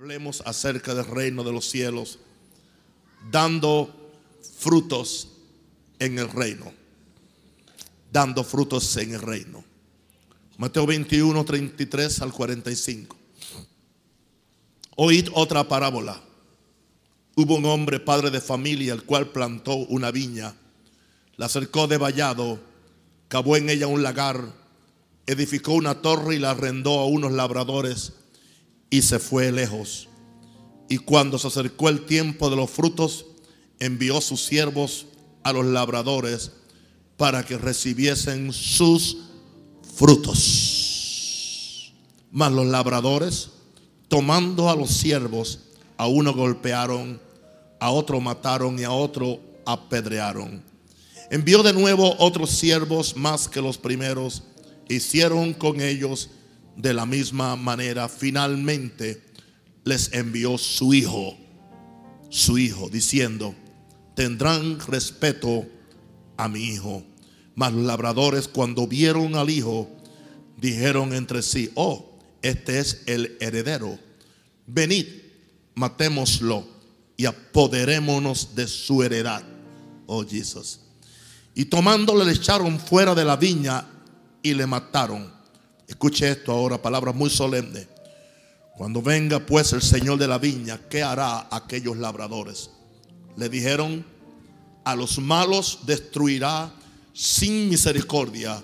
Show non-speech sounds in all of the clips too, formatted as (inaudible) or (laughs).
Hablemos acerca del reino de los cielos, dando frutos en el reino. Dando frutos en el reino. Mateo 21, 33 al 45. Oíd otra parábola. Hubo un hombre, padre de familia, el cual plantó una viña, la cercó de vallado, cavó en ella un lagar, edificó una torre y la arrendó a unos labradores y se fue lejos. Y cuando se acercó el tiempo de los frutos, envió sus siervos a los labradores para que recibiesen sus frutos. Mas los labradores, tomando a los siervos, a uno golpearon, a otro mataron y a otro apedrearon. Envió de nuevo otros siervos más que los primeros, hicieron con ellos de la misma manera. Finalmente les envió su hijo, su hijo, diciendo, tendrán respeto a mi hijo. Mas los labradores cuando vieron al hijo, dijeron entre sí, oh, este es el heredero. Venid, matémoslo y apoderémonos de su heredad. Oh Jesús. Y tomándole le echaron fuera de la viña y le mataron. Escuche esto ahora, palabra muy solemne. Cuando venga pues el Señor de la viña, ¿qué hará aquellos labradores? Le dijeron, a los malos destruirá sin misericordia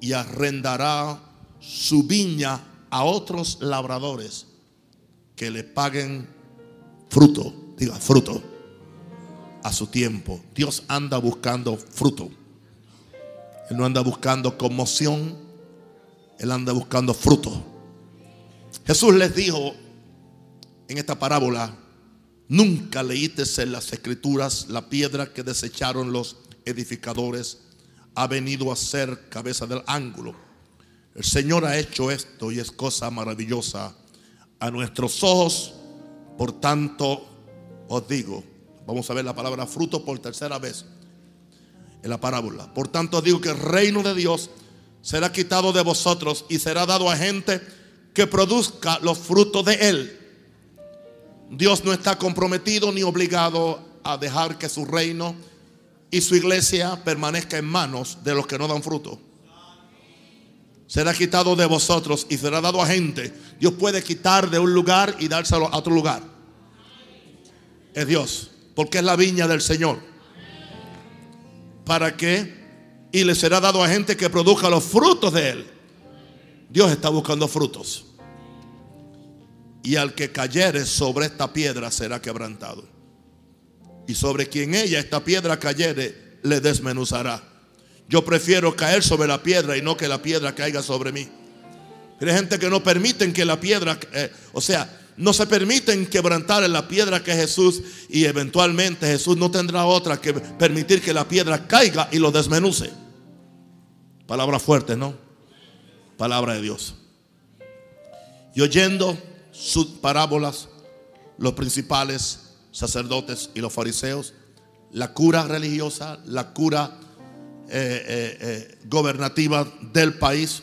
y arrendará su viña a otros labradores que le paguen fruto, diga fruto, a su tiempo. Dios anda buscando fruto. Él no anda buscando conmoción, Él anda buscando fruto. Jesús les dijo en esta parábola, nunca leíste en las escrituras la piedra que desecharon los edificadores ha venido a ser cabeza del ángulo. El Señor ha hecho esto y es cosa maravillosa a nuestros ojos. Por tanto, os digo, vamos a ver la palabra fruto por tercera vez en la parábola. Por tanto, os digo que el reino de Dios será quitado de vosotros y será dado a gente que produzca los frutos de él. Dios no está comprometido ni obligado a dejar que su reino y su iglesia permanezca en manos de los que no dan fruto. Será quitado de vosotros y será dado a gente. Dios puede quitar de un lugar y dárselo a otro lugar. Es Dios, porque es la viña del Señor. ¿Para qué? Y le será dado a gente que produzca los frutos de él. Dios está buscando frutos. Y al que cayere sobre esta piedra será quebrantado y sobre quien ella, esta piedra cayere, le desmenuzará. Yo prefiero caer sobre la piedra y no que la piedra caiga sobre mí. Hay gente que no permiten que la piedra, eh, o sea, no se permiten quebrantar la piedra que es Jesús y eventualmente Jesús no tendrá otra que permitir que la piedra caiga y lo desmenuce. Palabra fuerte, ¿no? Palabra de Dios. Y oyendo sus parábolas, los principales sacerdotes y los fariseos, la cura religiosa, la cura eh, eh, eh, gobernativa del país,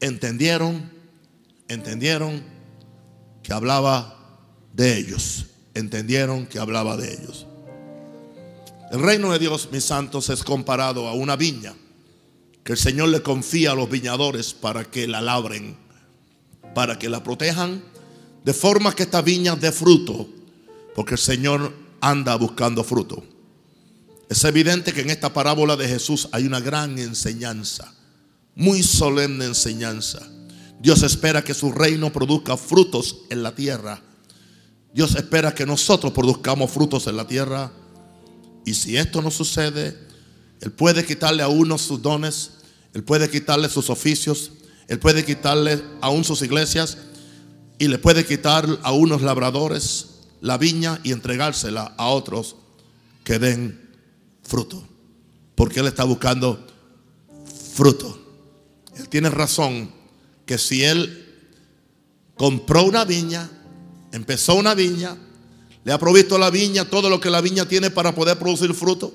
entendieron, entendieron que hablaba de ellos, entendieron que hablaba de ellos. El reino de Dios, mis santos, es comparado a una viña que el Señor le confía a los viñadores para que la labren, para que la protejan, de forma que esta viña dé fruto porque el Señor anda buscando fruto. Es evidente que en esta parábola de Jesús hay una gran enseñanza, muy solemne enseñanza. Dios espera que su reino produzca frutos en la tierra. Dios espera que nosotros produzcamos frutos en la tierra. Y si esto no sucede, Él puede quitarle a uno sus dones, Él puede quitarle sus oficios, Él puede quitarle aún sus iglesias y le puede quitar a unos labradores la viña y entregársela a otros que den fruto. Porque Él está buscando fruto. Él tiene razón que si Él compró una viña, empezó una viña, le ha provisto la viña todo lo que la viña tiene para poder producir fruto,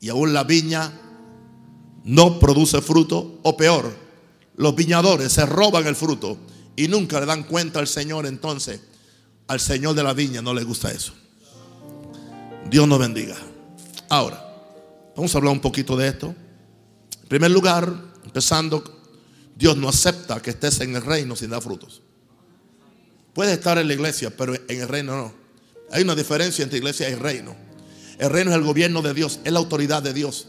y aún la viña no produce fruto, o peor, los viñadores se roban el fruto y nunca le dan cuenta al Señor, entonces al Señor de la viña no le gusta eso. Dios nos bendiga. Ahora, vamos a hablar un poquito de esto. En primer lugar, empezando, Dios no acepta que estés en el reino sin dar frutos. Puedes estar en la iglesia, pero en el reino no. Hay una diferencia entre iglesia y reino. El reino es el gobierno de Dios, es la autoridad de Dios.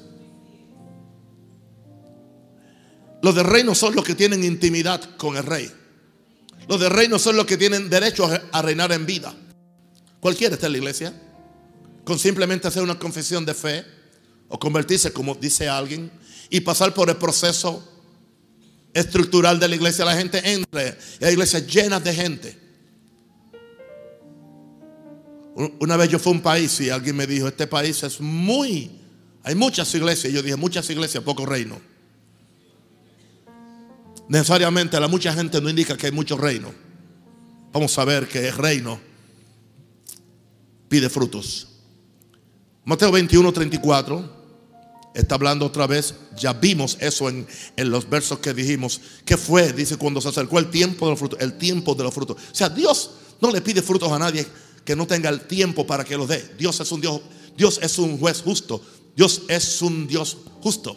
Los de reino son los que tienen intimidad con el rey. Los de reino son los que tienen derecho a reinar en vida. Cualquiera está en la iglesia. Con simplemente hacer una confesión de fe o convertirse, como dice alguien, y pasar por el proceso estructural de la iglesia. La gente entra y hay iglesias llenas de gente. Una vez yo fui a un país y alguien me dijo, este país es muy, hay muchas iglesias. Y yo dije, muchas iglesias, poco reino. Necesariamente la mucha gente no indica que hay mucho reino. Vamos a ver que el reino pide frutos. Mateo 21, 34 está hablando otra vez. Ya vimos eso en, en, los versos que dijimos. ¿Qué fue? Dice cuando se acercó el tiempo de los frutos. El tiempo de los frutos. O sea, Dios no le pide frutos a nadie que no tenga el tiempo para que los dé. Dios es un Dios, Dios es un juez justo. Dios es un Dios justo.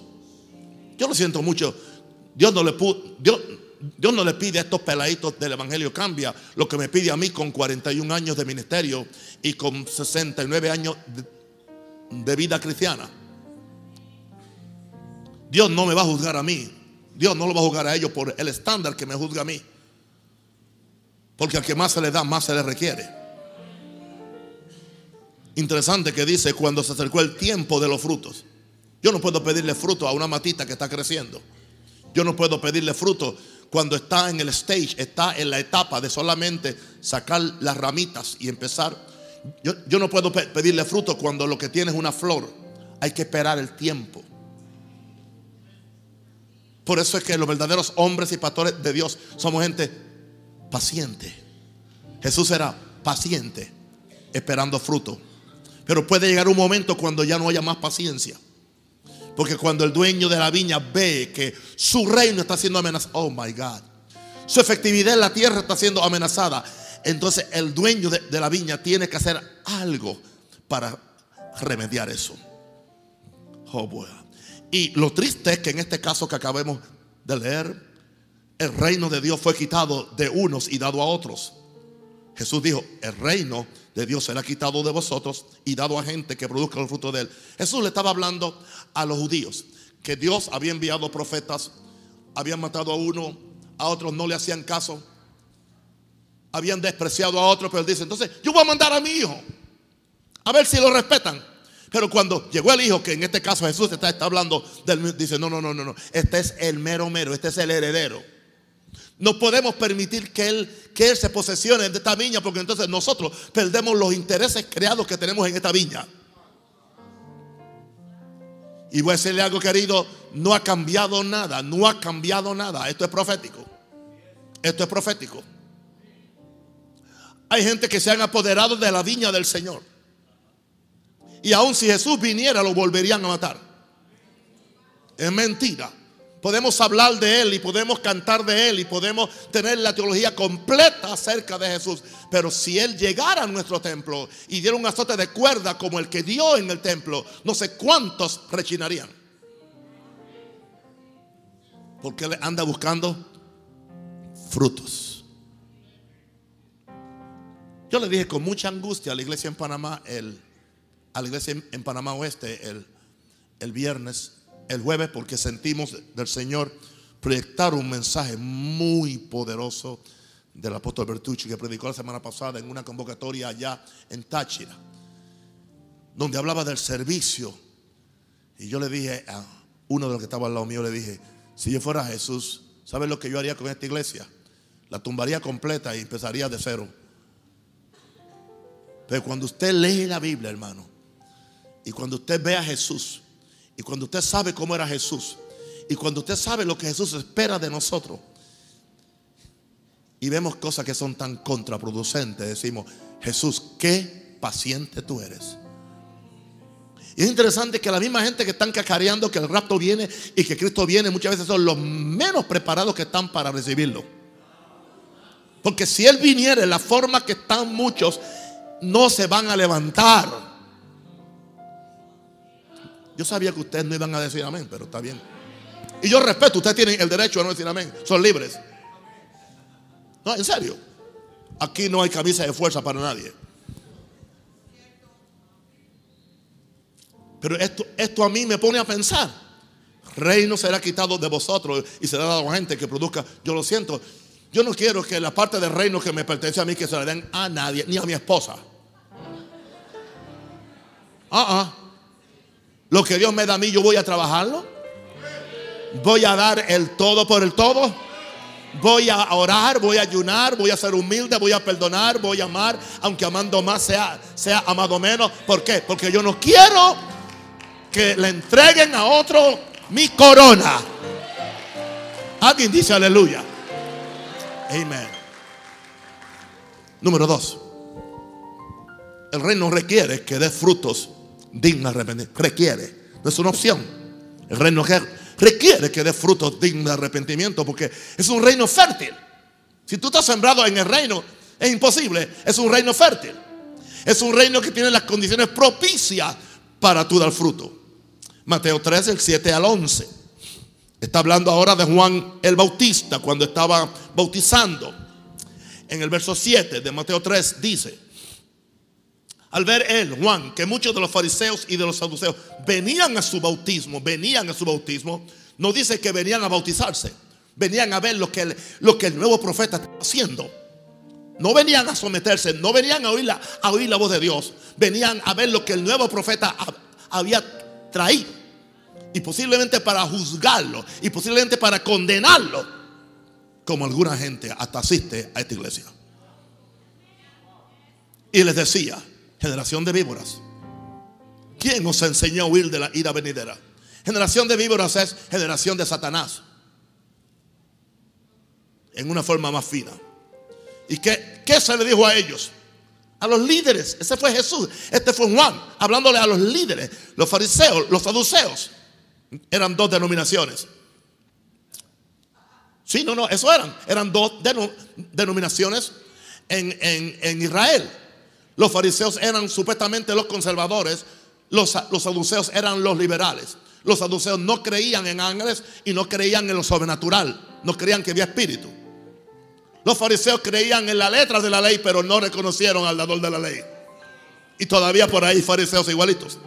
Yo lo siento mucho. Dios no le pide a estos peladitos del Evangelio cambia lo que me pide a mí con 41 años de ministerio y con 69 años de vida cristiana. Dios no me va a juzgar a mí. Dios no lo va a juzgar a ellos por el estándar que me juzga a mí. Porque al que más se le da, más se le requiere. Interesante que dice cuando se acercó el tiempo de los frutos. Yo no puedo pedirle fruto a una matita que está creciendo. Yo no puedo pedirle fruto cuando está en el stage, está en la etapa de solamente sacar las ramitas y empezar. Yo, yo no puedo pedirle fruto cuando lo que tiene es una flor. Hay que esperar el tiempo. Por eso es que los verdaderos hombres y pastores de Dios somos gente paciente. Jesús era paciente, esperando fruto. Pero puede llegar un momento cuando ya no haya más paciencia. Porque cuando el dueño de la viña ve que su reino está siendo amenazado, oh my God, su efectividad en la tierra está siendo amenazada, entonces el dueño de, la viña tiene que hacer algo para remediar eso. Oh, boy. Y lo triste es que en este caso que acabemos de leer, el reino de Dios fue quitado de unos y dado a otros. Jesús dijo, el reino de Dios será quitado de vosotros y dado a gente que produzca el fruto de él. Jesús le estaba hablando a los judíos que Dios había enviado profetas, habían matado a uno, a otros no le hacían caso, habían despreciado a otros, pero él dice, entonces yo voy a mandar a mi hijo, a ver si lo respetan. Pero cuando llegó el hijo, que en este caso Jesús está, está hablando del, dice, no, no, no, no, no, este es el mero mero, este es el heredero. No podemos permitir que él, que él se posesione de esta viña porque entonces nosotros perdemos los intereses creados que tenemos en esta viña. Y voy a decirle algo querido, no ha cambiado nada, no ha cambiado nada. Esto es profético. Esto es profético. Hay gente que se han apoderado de la viña del Señor. Y aun si Jesús viniera, lo volverían a matar. Es mentira. Podemos hablar de Él y podemos cantar de Él y podemos tener la teología completa acerca de Jesús. Pero si Él llegara a nuestro templo y diera un azote de cuerda como el que dio en el templo, no sé cuántos rechinarían. Porque Él anda buscando frutos. Yo le dije con mucha angustia a la iglesia en Panamá, el, a la iglesia en Panamá Oeste el, el viernes el jueves porque sentimos del Señor proyectar un mensaje muy poderoso del apóstol Bertucci que predicó la semana pasada en una convocatoria allá en Táchira, donde hablaba del servicio. Y yo le dije a uno de los que estaba al lado mío, le dije, si yo fuera Jesús, ¿sabes lo que yo haría con esta iglesia? La tumbaría completa y empezaría de cero. Pero cuando usted lee la Biblia, hermano, y cuando usted ve a Jesús, y cuando usted sabe cómo era Jesús, y cuando usted sabe lo que Jesús espera de nosotros, y vemos cosas que son tan contraproducentes, decimos, Jesús, qué paciente tú eres. Y es interesante que la misma gente que están cacareando que el rapto viene y que Cristo viene, muchas veces son los menos preparados que están para recibirlo. Porque si Él viniera en la forma que están muchos, no se van a levantar. Yo sabía que ustedes no iban a decir amén, pero está bien. Y yo respeto, ustedes tienen el derecho a no decir amén. Son libres. No, en serio. Aquí no hay camisa de fuerza para nadie. Pero esto, esto a mí me pone a pensar. Reino será quitado de vosotros y será dado a gente que produzca. Yo lo siento. Yo no quiero que la parte del reino que me pertenece a mí que se la den a nadie, ni a mi esposa. Ah, ah. Lo que Dios me da a mí, yo voy a trabajarlo. Voy a dar el todo por el todo. Voy a orar, voy a ayunar, voy a ser humilde, voy a perdonar, voy a amar, aunque amando más sea, sea amado menos. ¿Por qué? Porque yo no quiero que le entreguen a otro mi corona. Alguien dice aleluya. Amén. Número dos. El reino requiere que dé frutos dignos de arrepentimiento. Requiere. No es una opción. El reino requiere que dé frutos dignos de arrepentimiento porque es un reino fértil. Si tú estás sembrado en el reino, es imposible. Es un reino fértil. Es un reino que tiene las condiciones propicias para tú dar fruto. Mateo 3, el 7 al 11. Está hablando ahora de Juan el Bautista cuando estaba bautizando. En el verso 7 de Mateo 3 dice, al ver él, Juan, que muchos de los fariseos y de los saduceos venían a su bautismo, venían a su bautismo, no dice que venían a bautizarse, venían a ver lo que el, nuevo profeta estaba haciendo. No venían a someterse, no venían a oír, la, a oír la voz de Dios, venían a ver lo que el nuevo profeta había traído. Y posiblemente para juzgarlo y posiblemente para condenarlo, como alguna gente hasta asiste a esta iglesia. Y les decía, generación de víboras, ¿quién os enseñó a huir de la ira venidera? Generación de víboras es generación de Satanás. En una forma más fina. ¿Y qué, qué se le dijo a ellos? A los líderes. Ese fue Jesús. Este fue Juan. Hablándole a los líderes. Los fariseos, los saduceos. Eran dos denominaciones. Sí, no, no, eso eran. Eran dos denominaciones en, en, Israel. Los fariseos eran supuestamente los conservadores. Los, saduceos eran los liberales. Los saduceos no creían en ángeles y no creían en lo sobrenatural. No creían que había espíritu. Los fariseos creían en la letra de la ley, pero no reconocieron al dador de la ley. Y todavía por ahí fariseos igualitos.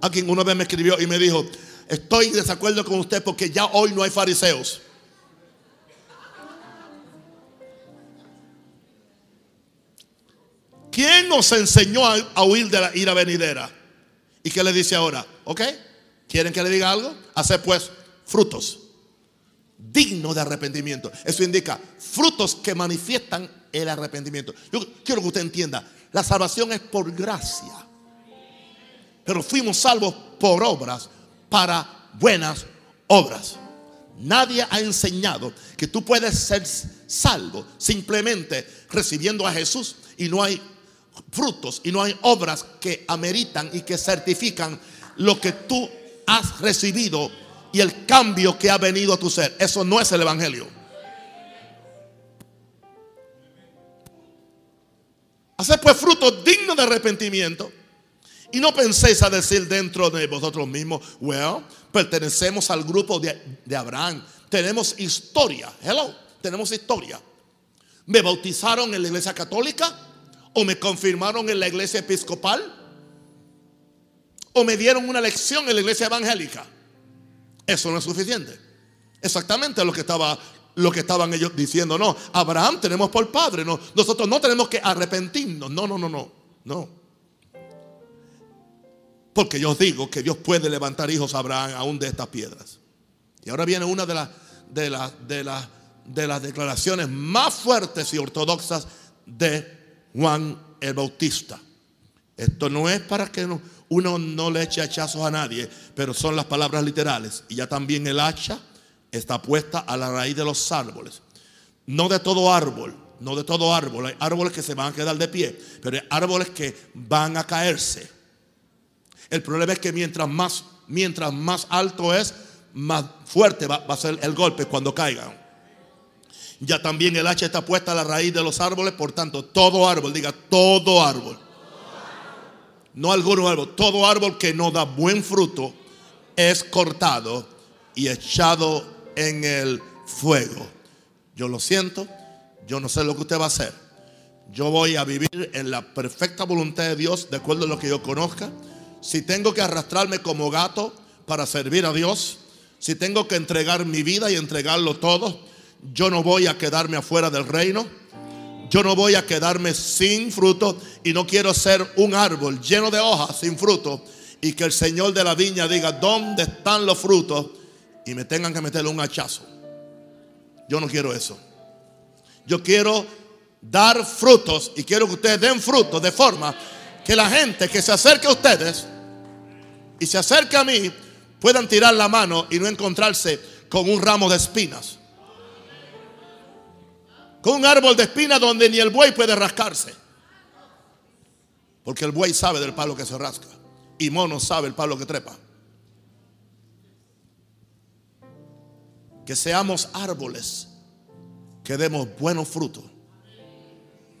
Alguien una vez me escribió y me dijo, estoy desacuerdo con usted porque ya hoy no hay fariseos. ¿Quién nos enseñó a, huir de la ira venidera? ¿Y qué le dice ahora? ¿Ok? ¿Quieren que le diga algo? Hacer pues frutos dignos de arrepentimiento. Eso indica frutos que manifiestan el arrepentimiento. Yo quiero que usted entienda, la salvación es por gracia. Pero fuimos salvos por obras para buenas obras. Nadie ha enseñado que tú puedes ser salvo simplemente recibiendo a Jesús y no hay frutos y no hay obras que ameritan y que certifican lo que tú has recibido y el cambio que ha venido a tu ser. Eso no es el Evangelio. Hacer pues frutos dignos de arrepentimiento. Y no penséis a decir dentro de vosotros mismos, well, pertenecemos al grupo de, de Abraham. Tenemos historia. Hello, tenemos historia. ¿Me bautizaron en la iglesia católica? ¿O me confirmaron en la iglesia episcopal? ¿O me dieron una lección en la iglesia evangélica? Eso no es suficiente. Exactamente lo que estaba lo que estaban ellos diciendo. No, Abraham tenemos por padre. No, nosotros no tenemos que arrepentirnos. No, no, no, no. No. Porque yo digo que Dios puede levantar hijos a Abraham aún de estas piedras. Y ahora viene una de las de de de las declaraciones más fuertes y ortodoxas de Juan el Bautista. Esto no es para que uno no le eche hachazos a nadie, pero son las palabras literales. Y ya también el hacha está puesta a la raíz de los árboles. No de todo árbol, no de todo árbol. Hay árboles que se van a quedar de pie, pero hay árboles que van a caerse. El problema es que mientras más, mientras más alto es, más fuerte va, va a ser el golpe cuando caigan. Ya también el hacha está puesta a la raíz de los árboles, por tanto, todo árbol, diga todo árbol. No alguno árbol, todo árbol que no da buen fruto es cortado y echado en el fuego. Yo lo siento, yo no sé lo que usted va a hacer. Yo voy a vivir en la perfecta voluntad de Dios, de acuerdo a lo que yo conozca. Si tengo que arrastrarme como gato para servir a Dios, si tengo que entregar mi vida y entregarlo todo, yo no voy a quedarme afuera del reino. Yo no voy a quedarme sin fruto y no quiero ser un árbol lleno de hojas sin fruto y que el Señor de la viña diga, ¿dónde están los frutos? Y me tengan que meterle un hachazo. Yo no quiero eso. Yo quiero dar frutos y quiero que ustedes den frutos de forma que la gente que se acerque a ustedes y se acerque a mí puedan tirar la mano y no encontrarse con un ramo de espinas. Con un árbol de espinas donde ni el buey puede rascarse. Porque el buey sabe del palo que se rasca. Y mono sabe el palo que trepa. Que seamos árboles que demos buenos frutos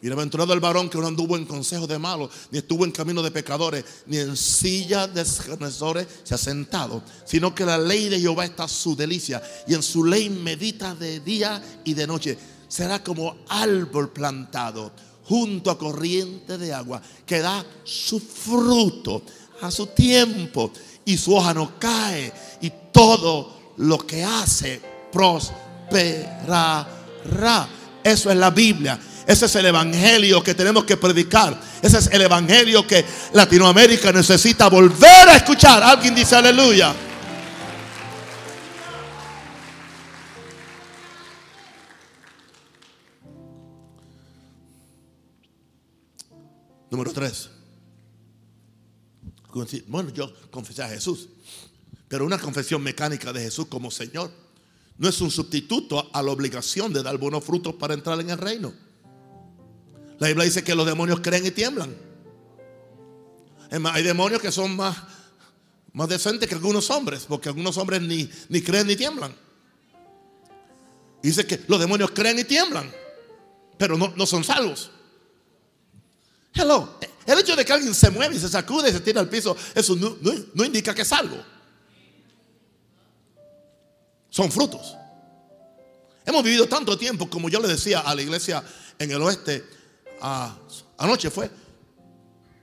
Bienaventurado el varón que no anduvo en consejo de malos, ni estuvo en camino de pecadores, ni en silla de escarnecedores se ha sentado, sino que la ley de Jehová está su delicia, y en su ley medita de día y de noche. Será como árbol plantado junto a corriente de agua, que da su fruto a su tiempo, y su hoja no cae, y todo lo que hace prosperará. Eso es la Biblia. Ese es el evangelio que tenemos que predicar. Ese es el evangelio que Latinoamérica necesita volver a escuchar. Alguien dice aleluya. Número tres. Bueno, yo confesé a Jesús, pero una confesión mecánica de Jesús como Señor no es un sustituto a la obligación de dar buenos frutos para entrar en el reino. La Biblia dice que los demonios creen y tiemblan. hay demonios que son más, más decentes que algunos hombres, porque algunos hombres ni, ni creen ni tiemblan. Dice que los demonios creen y tiemblan, pero no, no son salvos. Hello. El hecho de que alguien se mueve y se sacude y se tira al piso, eso no, no indica que es salvo. Son frutos. Hemos vivido tanto tiempo, como yo le decía a la iglesia en el oeste, anoche fue.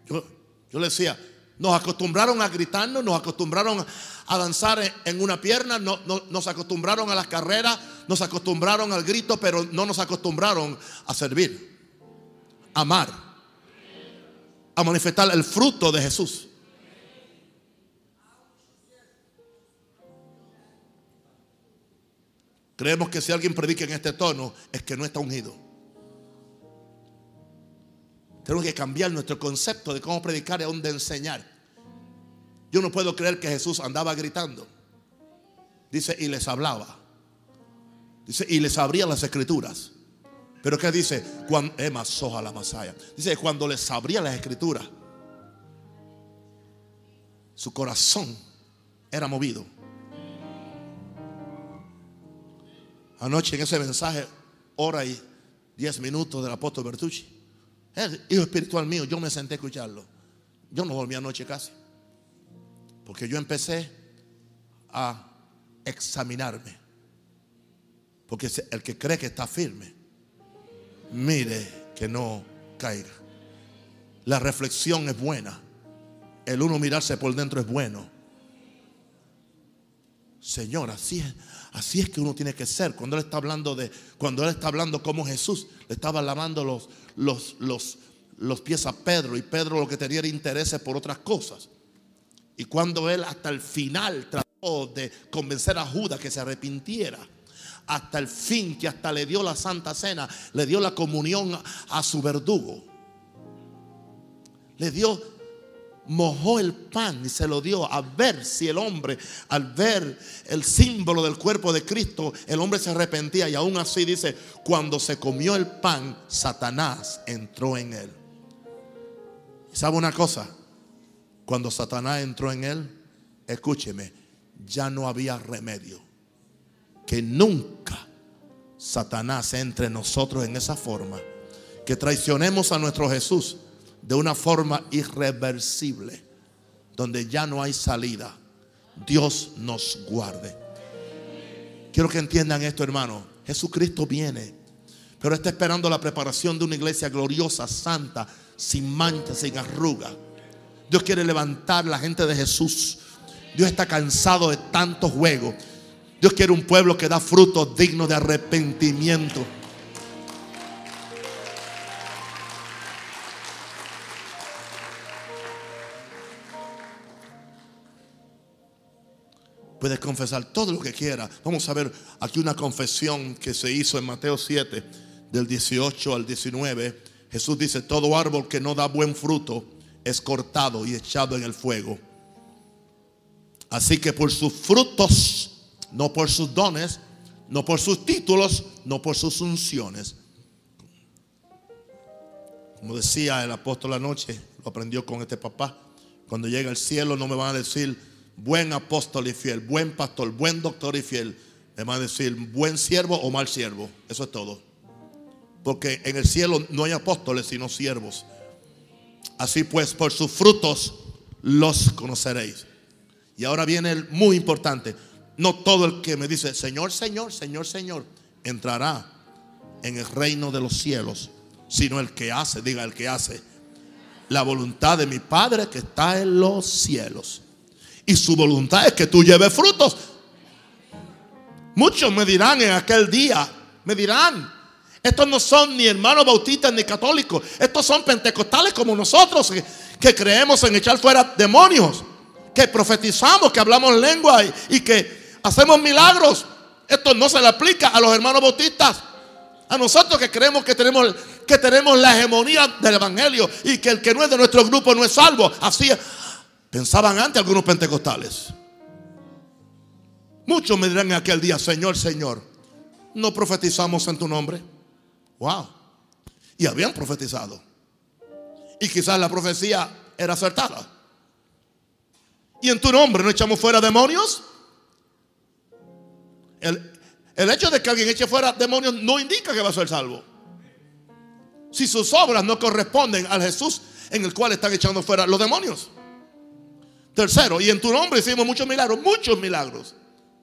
Yo, le decía, nos acostumbraron a gritarnos, nos acostumbraron a danzar en una pierna, no, nos acostumbraron a las carreras, nos acostumbraron al grito, pero no nos acostumbraron a servir, a amar, a manifestar el fruto de Jesús. Creemos que si alguien predica en este tono es que no está ungido. Tenemos que cambiar nuestro concepto de cómo predicar y a dónde enseñar. Yo no puedo creer que Jesús andaba gritando. Dice, y les hablaba. Dice, y les abría las escrituras. Pero ¿qué dice? Cuando, Emma la masaya. Dice, cuando les abría las escrituras, su corazón era movido. Anoche en ese mensaje, hora y diez minutos del apóstol Bertucci, el hijo espiritual mío, yo me senté a escucharlo. Yo no volví anoche casi. Porque yo empecé a examinarme. Porque el que cree que está firme, mire que no caiga. La reflexión es buena. El uno mirarse por dentro es bueno. Señor, así es, así es que uno tiene que ser. Cuando él está hablando de, cuando él está hablando como Jesús, le estaba lavando los, los, los, los pies a Pedro y Pedro lo que tenía era intereses por otras cosas. Y cuando él hasta el final trató de convencer a Judas que se arrepintiera, hasta el fin que hasta le dio la santa cena, le dio la comunión a su verdugo. Le dio mojó el pan y se lo dio a ver si el hombre, al ver el símbolo del cuerpo de Cristo, el hombre se arrepentía. Y aún así dice, cuando se comió el pan, Satanás entró en él. ¿Y sabe una cosa? Cuando Satanás entró en él, escúcheme, ya no había remedio que nunca Satanás entre nosotros en esa forma, que traicionemos a nuestro Jesús de una forma irreversible, donde ya no hay salida. Dios nos guarde. Quiero que entiendan esto, hermano. Jesucristo viene, pero está esperando la preparación de una iglesia gloriosa, santa, sin mancha, sin arruga. Dios quiere levantar la gente de Jesús. Dios está cansado de tantos juegos. Dios quiere un pueblo que da frutos dignos de arrepentimiento. Puedes confesar todo lo que quiera. Vamos a ver aquí una confesión que se hizo en Mateo 7, del 18 al 19. Jesús dice, todo árbol que no da buen fruto es cortado y echado en el fuego. Así que por sus frutos, no por sus dones, no por sus títulos, no por sus unciones. Como decía el apóstol anoche, lo aprendió con este papá. Cuando llegue al cielo no me van a decir buen apóstol y fiel, buen pastor, buen doctor y fiel. Me van a decir buen siervo o mal siervo. Eso es todo. Porque en el cielo no hay apóstoles sino siervos. Así pues, por sus frutos los conoceréis. Y ahora viene el muy importante. No todo el que me dice, Señor, Señor, Señor, Señor, entrará en el reino de los cielos, sino el que hace, diga el que hace, la voluntad de mi Padre que está en los cielos. Y su voluntad es que tú lleves frutos. Muchos me dirán en aquel día, me dirán, estos no son ni hermanos bautistas ni católicos, estos son pentecostales como nosotros que, creemos en echar fuera demonios, que profetizamos, que hablamos lengua y, que hacemos milagros. Esto no se le aplica a los hermanos bautistas. A nosotros que creemos que tenemos, que tenemos la hegemonía del Evangelio y que el que no es de nuestro grupo no es salvo. Así, Pensaban antes algunos pentecostales. Muchos me dirán en aquel día, Señor, Señor, no profetizamos en tu nombre. Wow. Y habían profetizado. Y quizás la profecía era acertada. Y en tu nombre no echamos fuera demonios. El, hecho de que alguien eche fuera demonios no indica que va a ser salvo. Si sus obras no corresponden al Jesús en el cual están echando fuera los demonios. Tercero, y en tu nombre hicimos muchos milagros, muchos milagros.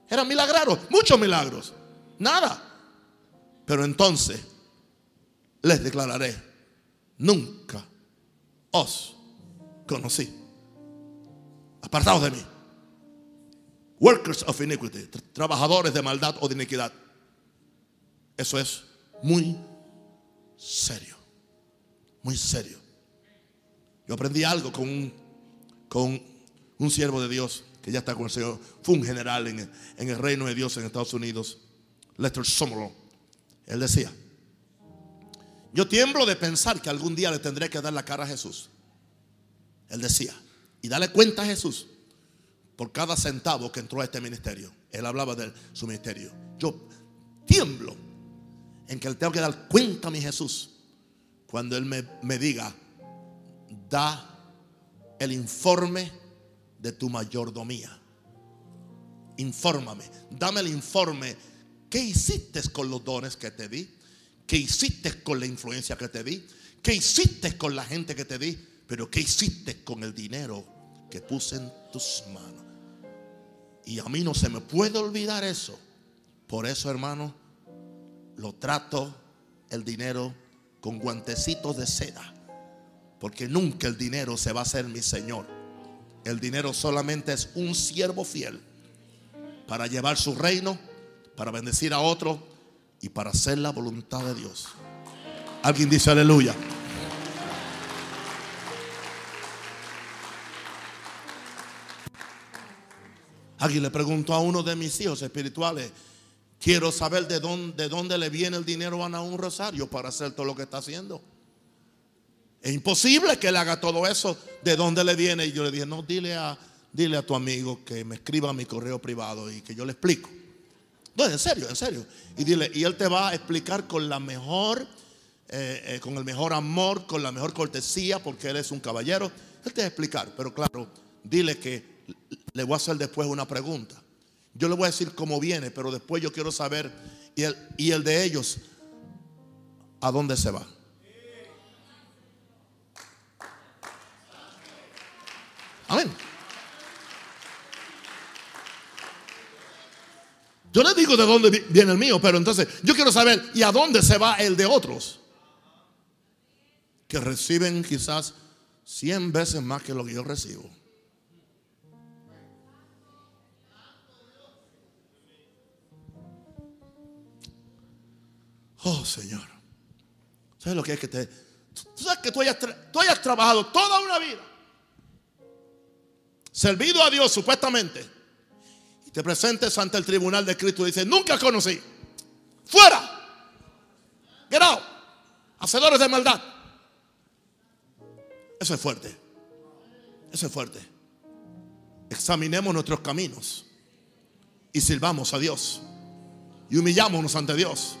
Eran milagros, muchos milagros. Nada. Pero entonces les declararé, nunca os conocí. Apartados de mí. Workers of iniquity, trabajadores de maldad o de iniquidad. Eso es muy serio. Muy serio. Yo aprendí algo con un, con un siervo de Dios que ya está con el Señor, fue un general en el, reino de Dios en Estados Unidos, Lester Summerall. Él decía, yo tiemblo de pensar que algún día le tendré que dar la cara a Jesús. Él decía, y dale cuenta a Jesús por cada centavo que entró a este ministerio. Él hablaba de su ministerio. Yo tiemblo en que le tengo que dar cuenta a mi Jesús cuando Él me, me diga, da el informe de tu mayordomía. Infórmame, dame el informe. ¿Qué hiciste con los dones que te di? ¿Qué hiciste con la influencia que te di? ¿Qué hiciste con la gente que te di? Pero ¿qué hiciste con el dinero que puse en tus manos? Y a mí no se me puede olvidar eso. Por eso, hermano, lo trato el dinero con guantecitos de seda. Porque nunca el dinero se va a ser mi Señor. El dinero solamente es un siervo fiel para llevar su reino, para bendecir a otro y para hacer la voluntad de Dios. Alguien dice aleluya. Alguien le preguntó a uno de mis hijos espirituales, quiero saber de dónde, de dónde le viene el dinero a un rosario para hacer todo lo que está haciendo. Es imposible que él haga todo eso. ¿De dónde le viene? Y yo le dije, no, dile a, dile a tu amigo que me escriba mi correo privado y que yo le explico. No, en serio, en serio. Y dile, y él te va a explicar con la mejor, eh, eh, con el mejor amor, con la mejor cortesía, porque él es un caballero. Él te va a explicar, pero claro, dile que le voy a hacer después una pregunta. Yo le voy a decir cómo viene, pero después yo quiero saber y el, de ellos, ¿a dónde se va? Amén. Yo le digo de dónde viene el mío, pero entonces yo quiero saber, ¿y a dónde se va el de otros? Que reciben quizás 100 veces más que lo que yo recibo. Oh Señor. ¿Sabes lo que es que te... Tú sabes que tú hayas, tú hayas trabajado toda una vida. Servido a Dios supuestamente. Y te presentes ante el tribunal de Cristo y dices, nunca conocí. Fuera. Get out. Hacedores de maldad. Eso es fuerte. Eso es fuerte. Examinemos nuestros caminos y sirvamos a Dios. Y humillámonos ante Dios.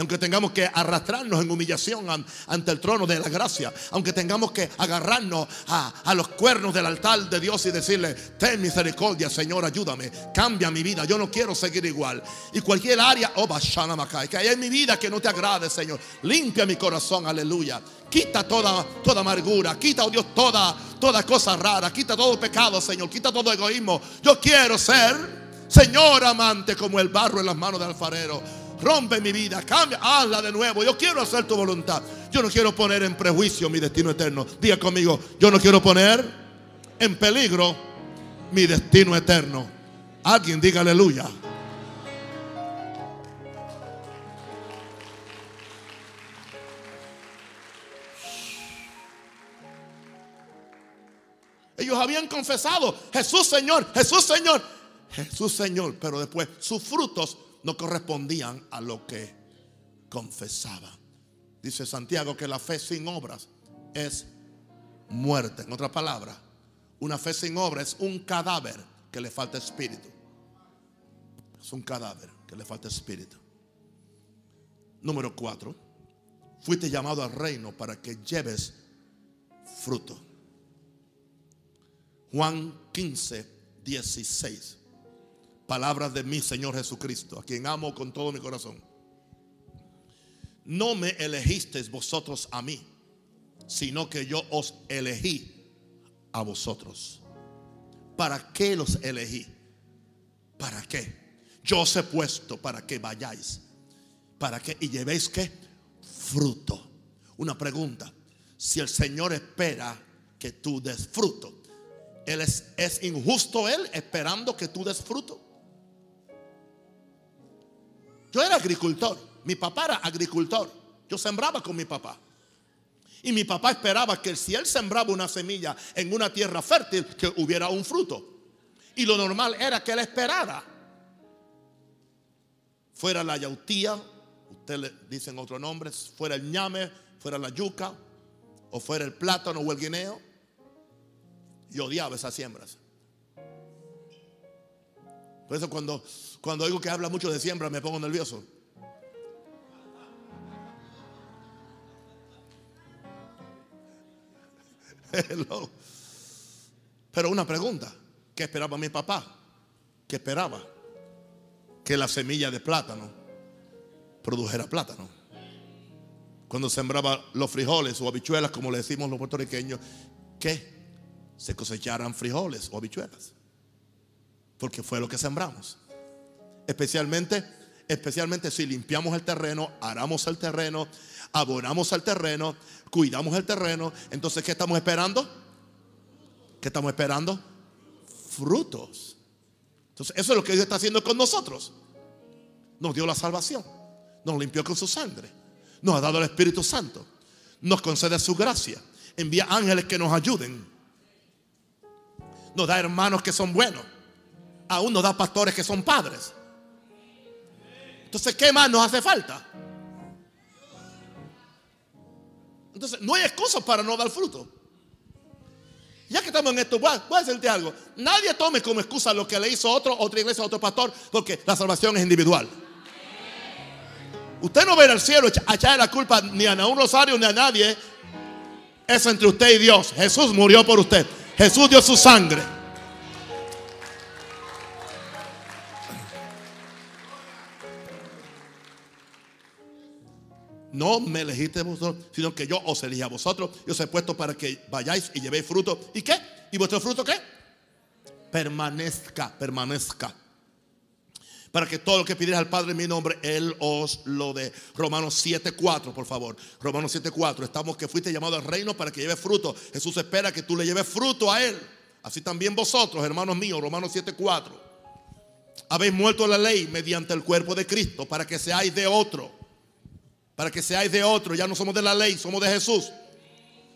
Aunque tengamos que arrastrarnos en humillación ante el trono de la gracia, aunque tengamos que agarrarnos a, los cuernos del altar de Dios y decirle, ten misericordia, Señor, ayúdame, cambia mi vida, yo no quiero seguir igual. Y cualquier área, oh, que hay en mi vida que no te agrade, Señor, limpia mi corazón, aleluya. Quita toda, toda amargura, quita, oh Dios, toda, toda cosa rara, quita todo pecado, Señor, quita todo egoísmo. Yo quiero ser, Señor amante, como el barro en las manos del alfarero rompe mi vida, cambia, hazla de nuevo. Yo quiero hacer tu voluntad. Yo no quiero poner en prejuicio mi destino eterno. Diga conmigo, yo no quiero poner en peligro mi destino eterno. Alguien diga aleluya. Ellos habían confesado, Jesús Señor, Jesús Señor, Jesús Señor, pero después sus frutos no correspondían a lo que confesaban. Dice Santiago que la fe sin obras es muerte. En otra palabra, una fe sin obras es un cadáver que le falta espíritu. Es un cadáver que le falta espíritu. Número cuatro, fuiste llamado al reino para que lleves fruto. Juan 15, 16 palabras de mi Señor Jesucristo, a quien amo con todo mi corazón. No me elegisteis vosotros a mí, sino que yo os elegí a vosotros. ¿Para qué los elegí? ¿Para qué? Yo os he puesto para que vayáis. ¿Para qué? Y llevéis qué? Fruto. Una pregunta. Si el Señor espera que tú des fruto, ¿Él es, es injusto Él esperando que tú des fruto? Yo era agricultor, mi papá era agricultor, yo sembraba con mi papá. Y mi papá esperaba que si él sembraba una semilla en una tierra fértil, que hubiera un fruto. Y lo normal era que él esperara. Fuera la yautía, usted le dicen otros nombres, fuera el ñame, fuera la yuca, o fuera el plátano o el guineo. Yo odiaba esas siembras. Por eso cuando, cuando oigo que habla mucho de siembra me pongo nervioso. (laughs) Pero una pregunta, ¿qué esperaba mi papá? ¿Qué esperaba? Que la semilla de plátano produjera plátano. Cuando sembraba los frijoles o habichuelas, como le decimos los puertorriqueños, que se cosecharan frijoles o habichuelas porque fue lo que sembramos. Especialmente, especialmente si limpiamos el terreno, aramos el terreno, abonamos el terreno, cuidamos el terreno. Entonces, ¿qué estamos esperando? ¿Qué estamos esperando? Frutos. Entonces, eso es lo que Dios está haciendo con nosotros. Nos dio la salvación, nos limpió con su sangre, nos ha dado el Espíritu Santo, nos concede su gracia, envía ángeles que nos ayuden, nos da hermanos que son buenos aún nos da pastores que son padres. Entonces, ¿qué más nos hace falta? Entonces, no hay excusa para no dar fruto. Ya que estamos en esto, voy a, decirte algo. Nadie tome como excusa lo que le hizo otro, otra iglesia, otro pastor, porque la salvación es individual. Usted no ir al cielo a echarle la culpa ni a un rosario ni a nadie. Es entre usted y Dios. Jesús murió por usted. Jesús dio su sangre. No me elegiste vosotros, sino que yo os elegí a vosotros. Yo os he puesto para que vayáis y llevéis fruto. ¿Y qué? ¿Y vuestro fruto qué? Permanezca, permanezca. Para que todo lo que pidierais al Padre en mi nombre, Él os lo dé. Romanos 7.4, por favor. Romanos 7.4. Estamos que fuiste llamado al reino para que lleve fruto. Jesús espera que tú le lleves fruto a Él. Así también vosotros, hermanos míos. Romanos 7.4. Habéis muerto la ley mediante el cuerpo de Cristo para que seáis de otro. Para que seáis de otro. Ya no somos de la ley, somos de Jesús.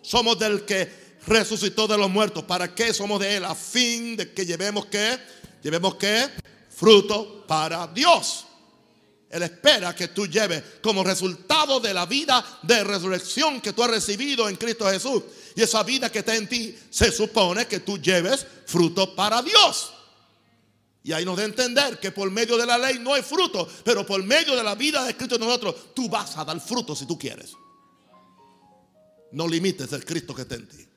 Somos del que resucitó de los muertos. ¿Para qué somos de Él? A fin de que llevemos que, llevemos que fruto para Dios. Él espera que tú lleves como resultado de la vida de resurrección que tú has recibido en Cristo Jesús. Y esa vida que está en ti se supone que tú lleves fruto para Dios. Y ahí nos da entender que por medio de la ley no hay fruto, pero por medio de la vida de Cristo en nosotros, tú vas a dar fruto si tú quieres. No limites el Cristo que está en ti.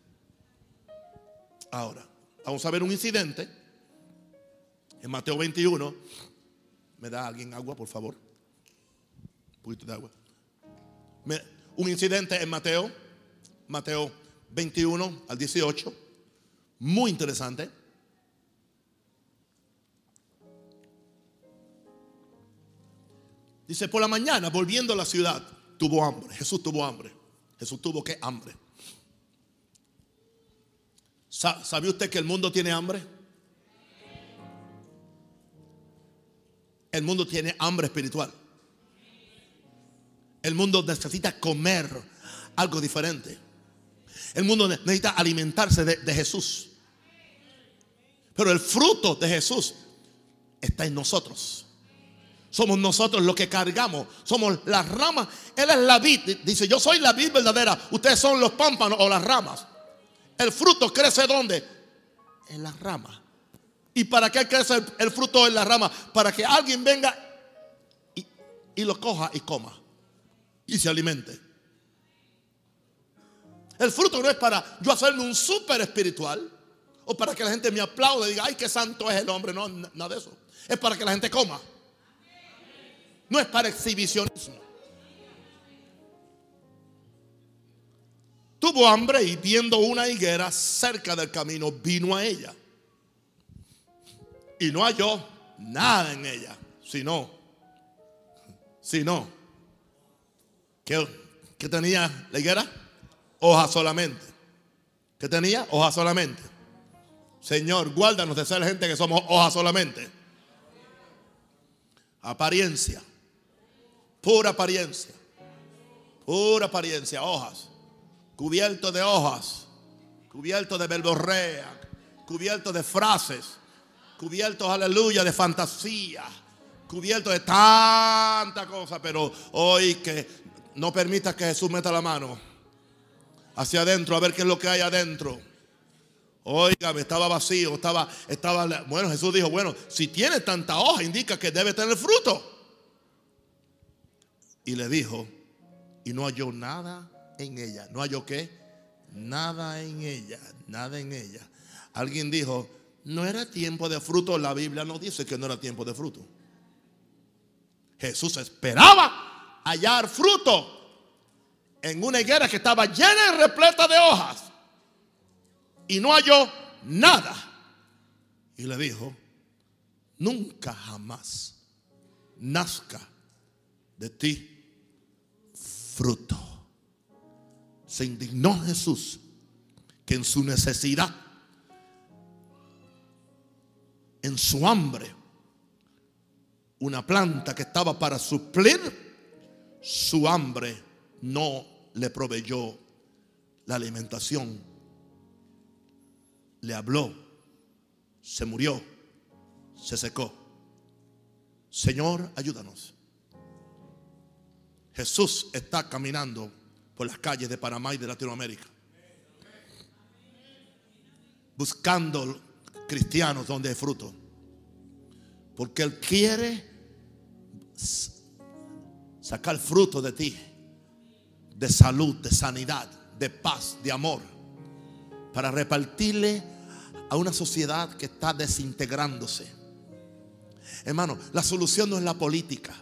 Ahora, vamos a ver un incidente en Mateo 21, ¿me da alguien agua, por favor? Un poquito de agua. Un incidente en Mateo, Mateo 21 al 18, muy interesante. Dice, por la mañana, volviendo a la ciudad, tuvo hambre. Jesús tuvo hambre. Jesús tuvo qué hambre. ¿Sabe usted que el mundo tiene hambre? El mundo tiene hambre espiritual. El mundo necesita comer algo diferente. El mundo necesita alimentarse de, Jesús. Pero el fruto de Jesús está en nosotros. Somos nosotros los que cargamos. Somos las ramas. Él es la vid. Dice, yo soy la vid verdadera. Ustedes son los pámpanos o las ramas. El fruto crece ¿dónde? En las ramas. ¿Y para qué crece el, fruto en la rama? Para que alguien venga y, lo coja y coma. Y se alimente. El fruto no es para yo hacerme un súper espiritual. O para que la gente me aplaude y diga, ay, qué santo es el hombre. No, nada de eso. Es para que la gente coma. No es para exhibicionismo. Tuvo hambre y viendo una higuera cerca del camino, vino a ella y no halló nada en ella, sino, sino, ¿qué, qué tenía la higuera? Hoja solamente. ¿Qué tenía? Hoja solamente. Señor, guárdanos de ser gente que somos hoja solamente. Apariencia. Pura apariencia. Pura apariencia. Hojas. Cubierto de hojas. Cubierto de verborrea. Cubierto de frases cubiertos, aleluya, de fantasía, cubiertos de tanta cosa, pero hoy que no permita que Jesús meta la mano hacia adentro a ver qué es lo que hay adentro. Oiga, estaba vacío, estaba, estaba, bueno, Jesús dijo, bueno, si tiene tanta hoja, indica que debe tener fruto. Y le dijo, y no halló nada en ella. ¿No halló qué? Nada en ella, nada en ella. Alguien dijo, no era tiempo de fruto. La Biblia no dice que no era tiempo de fruto. Jesús esperaba hallar fruto en una higuera que estaba llena y repleta de hojas. Y no halló nada. Y le dijo, nunca jamás nazca de ti fruto. Se indignó Jesús que en su necesidad en su hambre una planta que estaba para suplir su hambre, no le proveyó la alimentación. Le habló, se murió, se secó. Señor, ayúdanos. Jesús está caminando por las calles de Panamá y de Latinoamérica, buscando cristianos donde hay fruto. Porque Él quiere sacar fruto de ti, de salud, de sanidad, de paz, de amor, para repartirle a una sociedad que está desintegrándose. Hermano, la solución no es la política,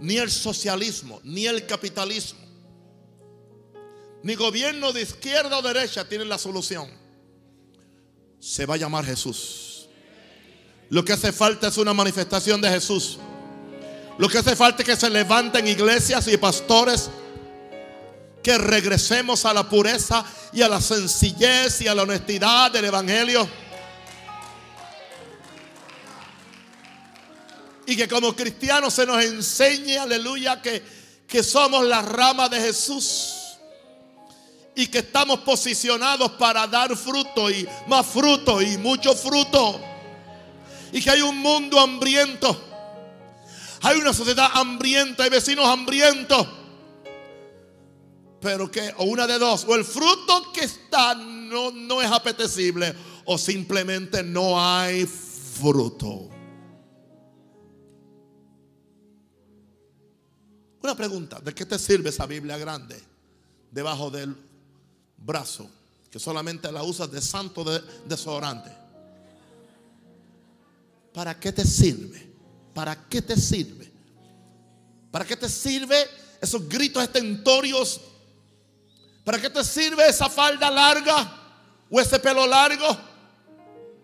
ni el socialismo, ni el capitalismo, ni gobierno de izquierda o derecha tienen la solución. Se va a llamar Jesús. Lo que hace falta es una manifestación de Jesús. Lo que hace falta es que se levanten iglesias y pastores que regresemos a la pureza y a la sencillez y a la honestidad del Evangelio. Y que como cristianos se nos enseñe, aleluya, que, que somos la rama de Jesús. Y que estamos posicionados para dar fruto y más fruto y mucho fruto. Y que hay un mundo hambriento. Hay una sociedad hambrienta, hay vecinos hambrientos pero que, o una de dos, o el fruto que está no, no es apetecible, o simplemente no hay fruto. Una pregunta, ¿de qué te sirve esa Biblia grande debajo del brazo? Que solamente la usas de santo de desodorante. ¿Para qué te sirve? ¿Para qué te sirve? ¿Para qué te sirve esos gritos estentorios ¿Para qué te sirve esa falda larga o ese pelo largo?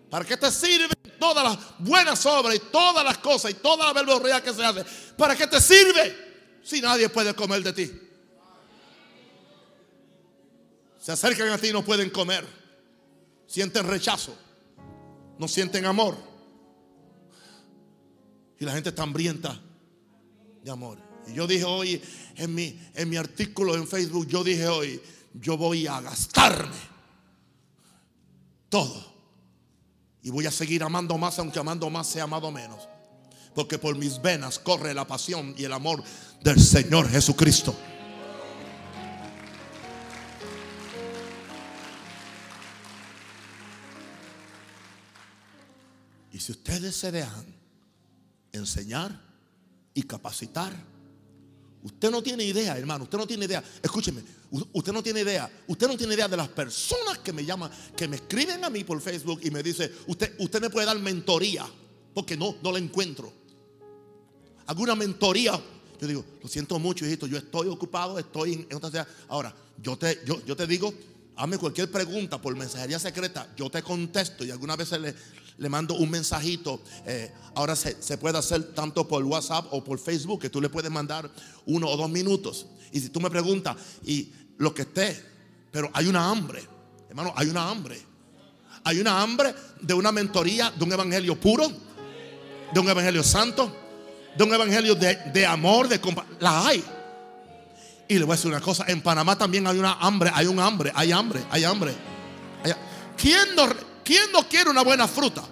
¿Para qué te sirven todas las buenas obras y todas las cosas y toda la verborrea que se hace? ¿Para qué te sirve si nadie puede comer de ti? Se acercan a ti y no pueden comer. Sienten rechazo. No sienten amor. Y la gente está hambrienta de amor. Y yo dije hoy en mi, en mi artículo en Facebook, yo dije hoy, yo voy a gastarme todo. Y voy a seguir amando más, aunque amando más sea amado menos. Porque por mis venas corre la pasión y el amor del Señor Jesucristo. Y si ustedes se dejan enseñar y capacitar, Usted no tiene idea, hermano, usted no tiene idea. Escúcheme, usted no tiene idea. Usted no tiene idea de las personas que me llaman, que me escriben a mí por Facebook y me dice, usted, usted me puede dar mentoría, porque no, no la encuentro. Alguna mentoría. Yo digo, lo siento mucho, hijito, yo estoy ocupado, estoy en, otra ciudad. Ahora, yo te, yo, yo te digo, hazme cualquier pregunta por mensajería secreta, yo te contesto y algunas veces le, le mando un mensajito. Eh, ahora se, puede hacer tanto por WhatsApp o por Facebook, que tú le puedes mandar uno o dos minutos. Y si tú me preguntas, y lo que esté, pero hay una hambre, hermano, hay una hambre. Hay una hambre de una mentoría, de un evangelio puro, de un evangelio santo, de un evangelio de, amor, de La hay. Y le voy a decir una cosa, en Panamá también hay una hambre, hay un hambre, hay hambre, hay hambre. ¿Quién no, ¿Quién no quiere una buena fruta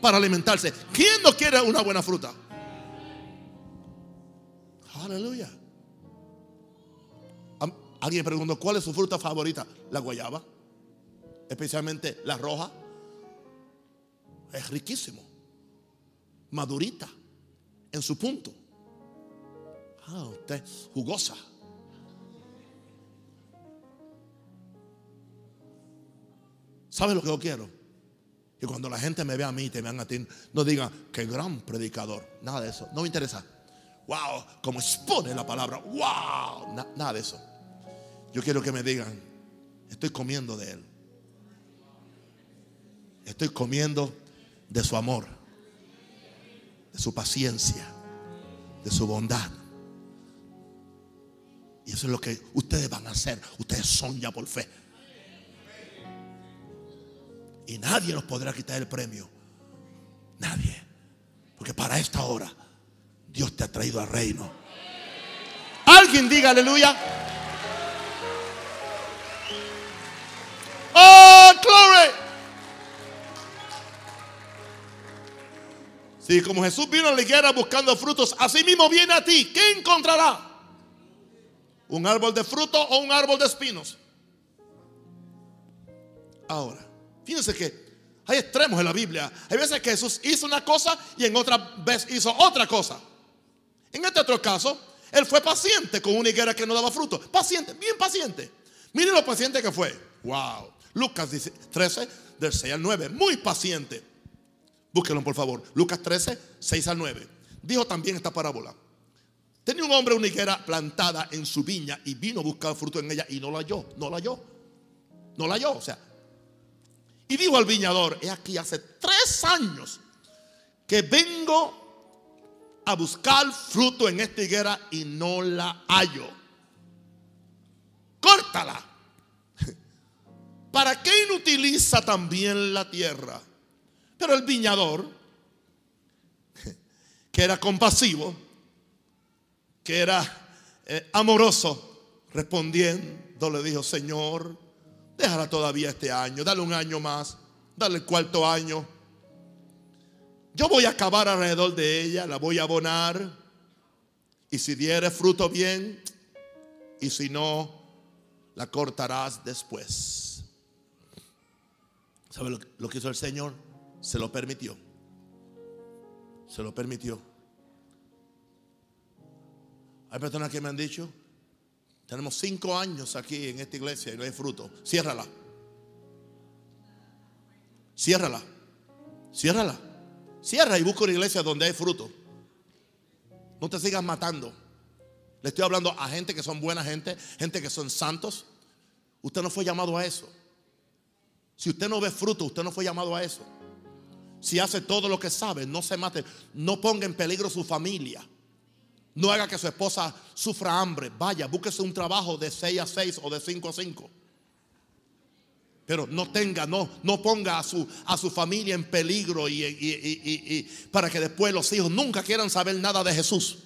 para alimentarse? ¿Quién no quiere una buena fruta? Aleluya. Alguien preguntó, ¿cuál es su fruta favorita? La guayaba. Especialmente la roja. Es riquísimo. Madurita. En su punto. Ah, usted jugosa. ¿Sabe lo que yo quiero? Y cuando la gente me ve a mí y te vean a ti, no digan, qué gran predicador. Nada de eso. No me interesa. Wow, como expone la palabra. Wow, nada de eso. Yo quiero que me digan, estoy comiendo de Él. Estoy comiendo de su amor, de su paciencia, de su bondad. Y eso es lo que ustedes van a hacer. Ustedes son ya por fe. Y nadie nos podrá quitar el premio. Nadie. Porque para esta hora Dios te ha traído al reino. Alguien diga aleluya. Oh, glory. Si como Jesús vino a la higuera buscando frutos, así mismo viene a ti. ¿Qué encontrará? ¿Un árbol de fruto o un árbol de espinos? Ahora, Fíjense que hay extremos en la Biblia. Hay veces que Jesús hizo una cosa y en otra vez hizo otra cosa. En este otro caso, él fue paciente con una higuera que no daba fruto. Paciente, bien paciente. Miren lo paciente que fue. Wow. Lucas 13, del 6 al 9. Muy paciente. Búsquenlo por favor. Lucas 13, 6 al 9. Dijo también esta parábola. Tenía un hombre una higuera plantada en su viña y vino a buscar fruto en ella y no la halló, no la halló, no la halló. O sea, y dijo al viñador, he aquí hace tres años que vengo a buscar fruto en esta higuera y no la hallo. Córtala. (laughs) ¿Para qué inutiliza también la tierra? Pero el viñador, que era compasivo, que era eh, amoroso, respondiendo le dijo, Señor, déjala todavía este año, dale un año más, dale el cuarto año. Yo voy a acabar alrededor de ella, la voy a abonar. Y si diere fruto bien, y si no, la cortarás después. ¿Sabe lo, lo que hizo el Señor? Se lo permitió. Se lo permitió. Hay personas que me han dicho, tenemos cinco años aquí en esta iglesia y no hay fruto. Ciérrala. Ciérrala. Ciérrala. Cierra y busca una iglesia donde hay fruto. No te sigas matando. Le estoy hablando a gente que son buena gente, gente que son santos. Usted no fue llamado a eso. Si usted no ve fruto, usted no fue llamado a eso. Si hace todo lo que sabe, no se mate, no ponga en peligro su familia. No haga que su esposa sufra hambre. Vaya, búsquese un trabajo de 6 a 6 o de 5 a 5. Pero no tenga, no, no ponga a su, a su familia en peligro y, y para que después los hijos nunca quieran saber nada de Jesús.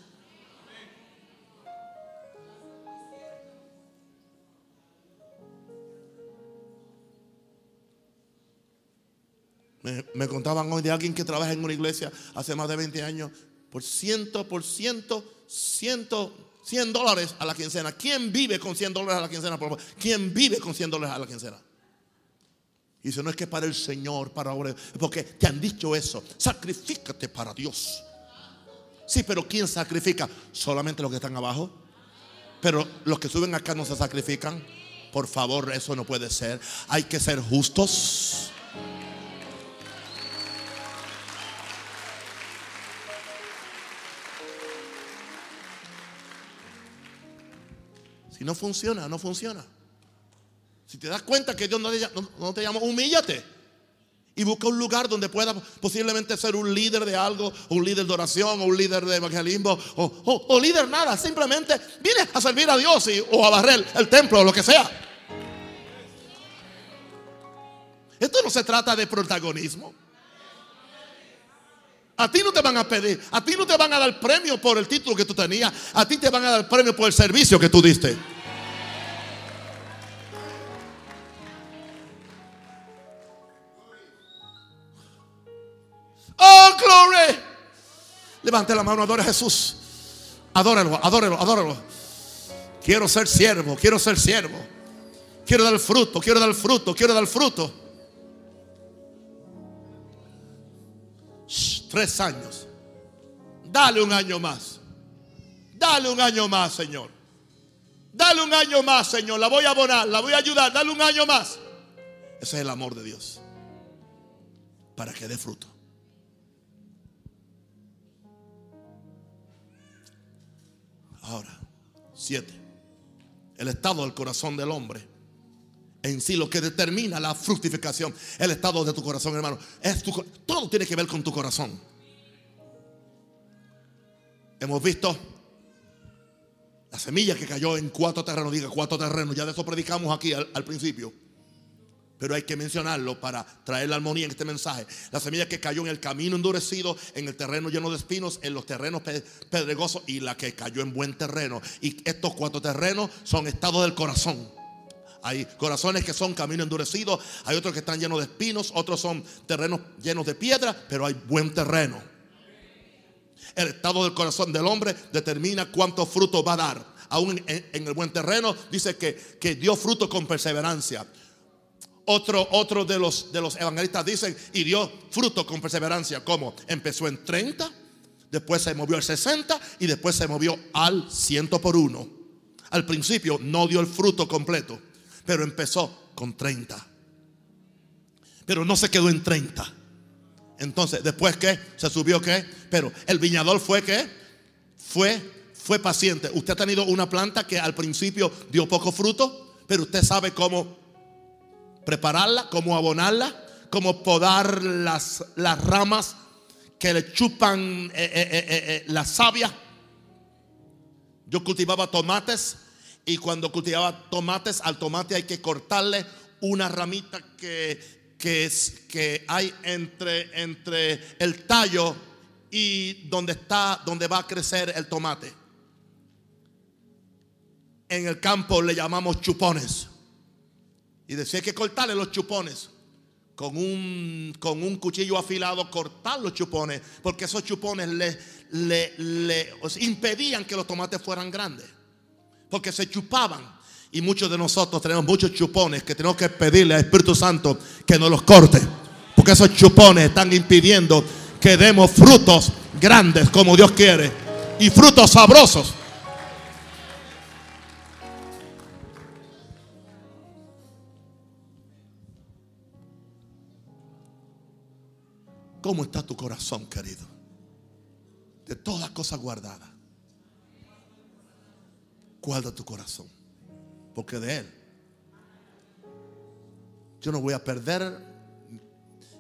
Me, contaban hoy de alguien que trabaja en una iglesia hace más de 20 años por ciento, por ciento, ciento, 100 dólares a la quincena. ¿Quién vive con 100 dólares a la quincena? Por favor? ¿Quién vive con 100 dólares a la quincena? Y dice, no es que para el Señor, para ahora, porque te han dicho eso. Sacrifícate para Dios. Sí, pero ¿quién sacrifica? Solamente los que están abajo. Pero los que suben acá no se sacrifican. Por favor, eso no puede ser. Hay que ser justos. Si no funciona, no funciona. Si te das cuenta que Dios no te, no, humíllate. Y busca un lugar donde pueda posiblemente ser un líder de algo, un líder de oración, o un líder de evangelismo, o, líder nada. Simplemente viene a servir a Dios o a barrer el templo o lo que sea. Esto no se trata de protagonismo. A ti no te van a pedir, a ti no te van a dar premio por el título que tú tenías, a ti te van a dar premio por el servicio que tú diste. Oh, glory. Levante la mano, adore a Jesús. Adóralo, adóralo, adóralo. Quiero ser siervo, quiero ser siervo. Quiero dar fruto, quiero dar fruto, quiero dar fruto. Tres años. Dale un año más. Dale un año más, Señor. Dale un año más, Señor. La voy a abonar, la voy a ayudar. Dale un año más. Ese es el amor de Dios. Para que dé fruto. Ahora, siete. El estado del corazón del hombre. En sí, lo que determina la fructificación. El estado de tu corazón, hermano. Es tu, todo tiene que ver con tu corazón. Hemos visto la semilla que cayó en cuatro terrenos. Diga cuatro terrenos. Ya de eso predicamos aquí al, principio pero hay que mencionarlo para traer la armonía en este mensaje. La semilla que cayó en el camino endurecido, en el terreno lleno de espinos, en los terrenos pedregosos y la que cayó en buen terreno. Y estos cuatro terrenos son estados del corazón. Hay corazones que son camino endurecido, hay otros que están llenos de espinos, otros son terrenos llenos de piedra, pero hay buen terreno. El estado del corazón del hombre determina cuánto fruto va a dar. Aún en, en el buen terreno dice que, que dio fruto con perseverancia. Otro, otro de, los, de los evangelistas dicen, y dio fruto con perseverancia. ¿Cómo? Empezó en 30, después se movió al 60 y después se movió al ciento por uno. Al principio no dio el fruto completo, pero empezó con 30. Pero no se quedó en 30. Entonces, después que se subió qué? Pero el viñador fue que fue fue paciente. Usted ha tenido una planta que al principio dio poco fruto, pero usted sabe cómo prepararla, cómo abonarla, cómo podar las, las ramas que le chupan eh, eh, eh, la savia. Yo cultivaba tomates y cuando cultivaba tomates, al tomate hay que cortarle una ramita que, que, que hay entre, entre el tallo y donde está, donde va a crecer el tomate. En el campo le llamamos chupones. Y decía hay que cortarle los chupones. Con un, con un cuchillo afilado, cortar los chupones. Porque esos chupones le, le, le impedían que los tomates fueran grandes. Porque se chupaban. Y muchos de nosotros tenemos muchos chupones que tenemos que pedirle al Espíritu Santo que nos los corte. Porque esos chupones están impidiendo que demos frutos grandes como Dios quiere. Y frutos sabrosos. ¿Cómo está tu corazón, querido? De todas cosas guardadas. Guarda tu corazón. Porque de Él. Yo no voy a perder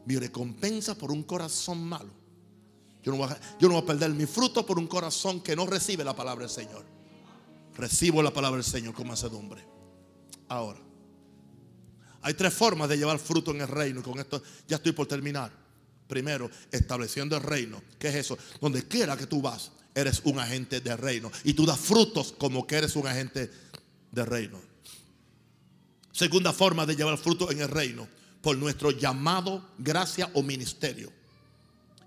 mi recompensa por un corazón malo. Yo no, voy a, perder mi fruto por un corazón que no recibe la palabra del Señor. Recibo la palabra del Señor con mansedumbre. Ahora, hay tres formas de llevar fruto en el reino. Y con esto ya estoy por terminar. Primero, estableciendo el reino. ¿Qué es eso? Donde quiera que tú vas, eres un agente de reino. Y tú das frutos como que eres un agente de reino. Segunda forma de llevar fruto en el reino, por nuestro llamado, gracia o ministerio.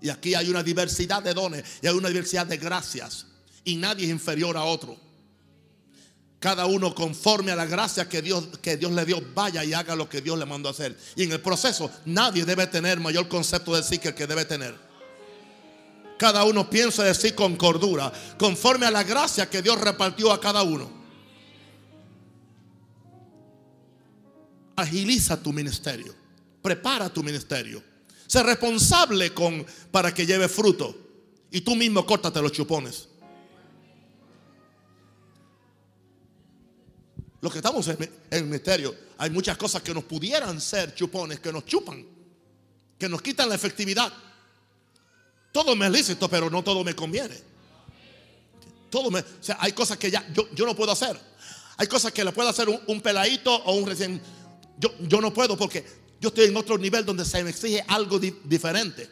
Y aquí hay una diversidad de dones y hay una diversidad de gracias. Y nadie es inferior a otro. Cada uno conforme a la gracia que Dios, que Dios le dio, vaya y haga lo que Dios le mandó a hacer. Y en el proceso nadie debe tener mayor concepto de sí que el que debe tener. Cada uno piensa de sí con cordura, conforme a la gracia que Dios repartió a cada uno. Agiliza tu ministerio, prepara tu ministerio. Sé responsable con, para que lleve fruto. Y tú mismo córtate los chupones. Los que estamos en el misterio, hay muchas cosas que nos pudieran ser chupones, que nos chupan, que nos quitan la efectividad. Todo me es lícito, pero no todo me conviene. Todo me, o sea, hay cosas que ya yo, yo no puedo hacer. Hay cosas que le puedo hacer un, peladito o un recién. Yo, yo, no puedo porque yo estoy en otro nivel donde se me exige algo diferente.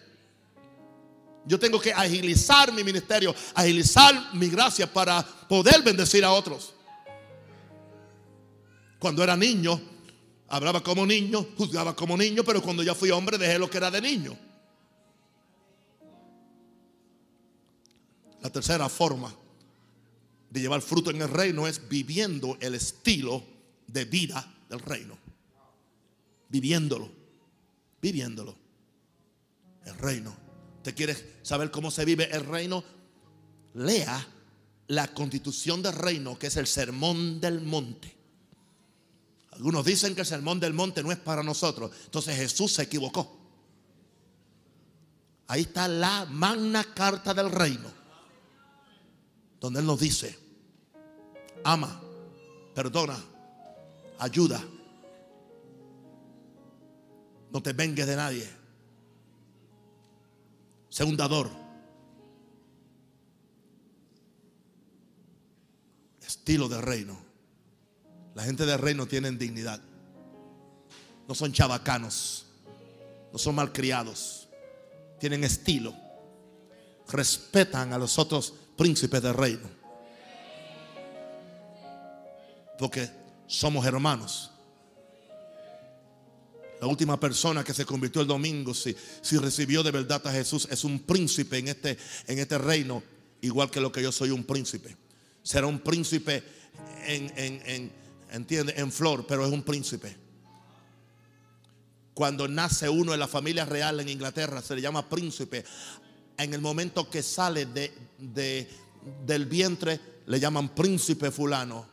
Yo tengo que agilizar mi ministerio, agilizar mi gracia para poder bendecir a otros. Cuando era niño, hablaba como niño, juzgaba como niño, pero cuando ya fui hombre dejé lo que era de niño. Tercera forma de llevar fruto en el reino es viviendo el estilo de vida del reino. Viviéndolo, viviéndolo. El reino. ¿Te quieres saber cómo se vive el reino? Lea la constitución del reino, que es el sermón del monte. Algunos dicen que el sermón del monte no es para nosotros. Entonces Jesús se equivocó. Ahí está la magna carta del reino. Donde Él nos dice, ama, perdona, ayuda. No te vengues de nadie. Sé un dador. Estilo de reino. La gente del reino tienen dignidad. No son chabacanos. No son malcriados. Tienen estilo. Respetan a los otros príncipes del reino. Porque somos hermanos. La última persona que se convirtió el domingo, si, si recibió de verdad a Jesús, es un príncipe en este, en este reino, igual que lo que yo soy un príncipe. Será un príncipe en, en entiende, en flor, pero es un príncipe. Cuando nace uno en la familia real en Inglaterra, se le llama príncipe. En el momento que sale de, del vientre, le llaman príncipe fulano.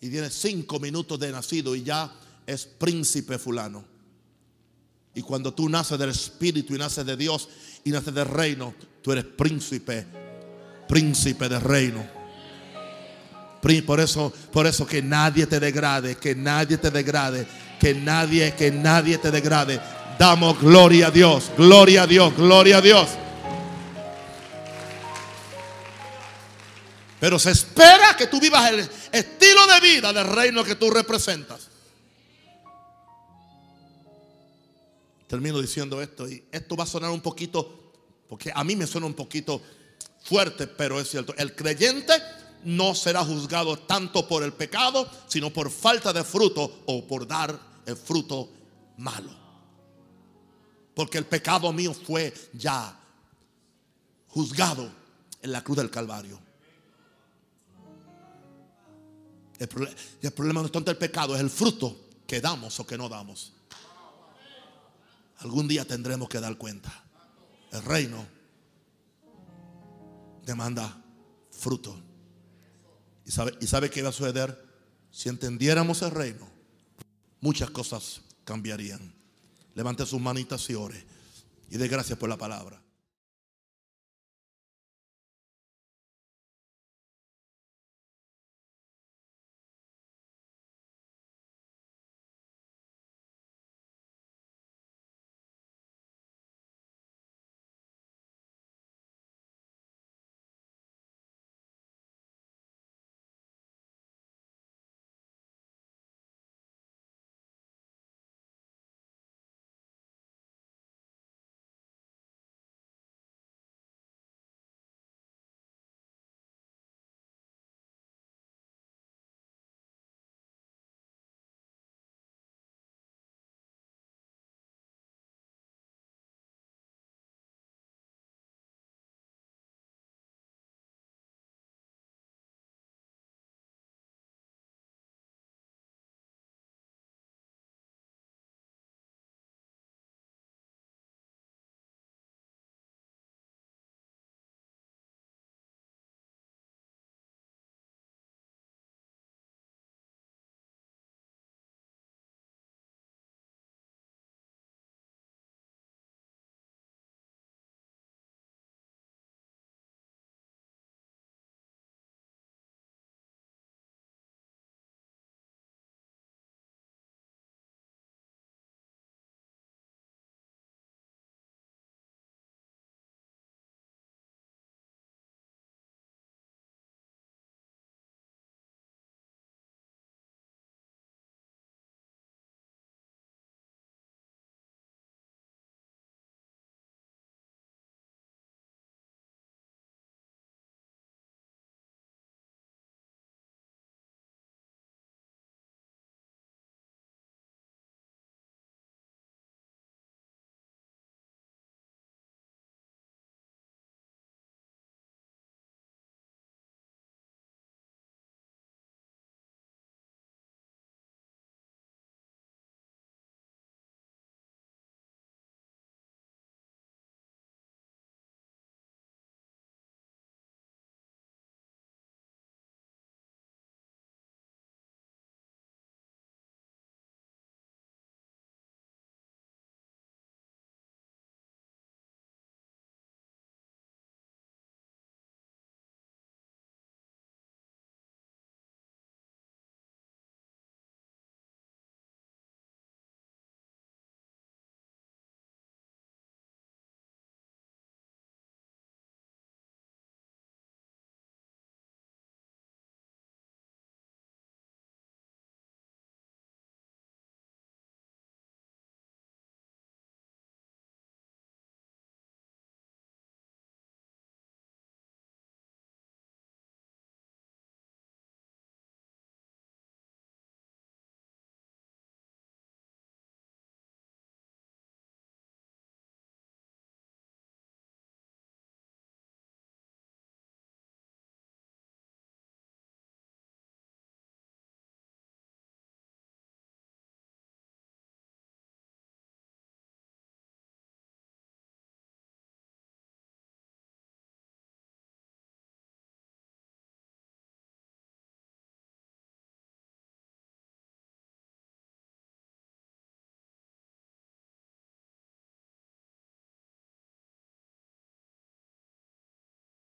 Y tiene cinco minutos de nacido y ya es príncipe fulano. Y cuando tú naces del Espíritu y naces de Dios y naces del reino, tú eres príncipe príncipe de reino. Por eso, por eso que nadie te degrade, que nadie te degrade, que nadie, que nadie te degrade. Damos gloria a Dios, gloria a Dios, gloria a Dios. Pero se espera que tú vivas el estilo de vida del reino que tú representas. Termino diciendo esto y esto va a sonar un poquito, porque a mí me suena un poquito fuerte, pero es cierto. El creyente no será juzgado tanto por el pecado, sino por falta de fruto o por dar el fruto malo. Porque el pecado mío fue ya juzgado en la cruz del Calvario. El, problema no es tanto el pecado, es el fruto que damos o que no damos. Algún día tendremos que dar cuenta. El reino demanda fruto. ¿Y sabe, ¿Y sabe qué iba a suceder? Si entendiéramos el reino, muchas cosas cambiarían. Levante sus manitas y ore. Y dé gracias por la palabra.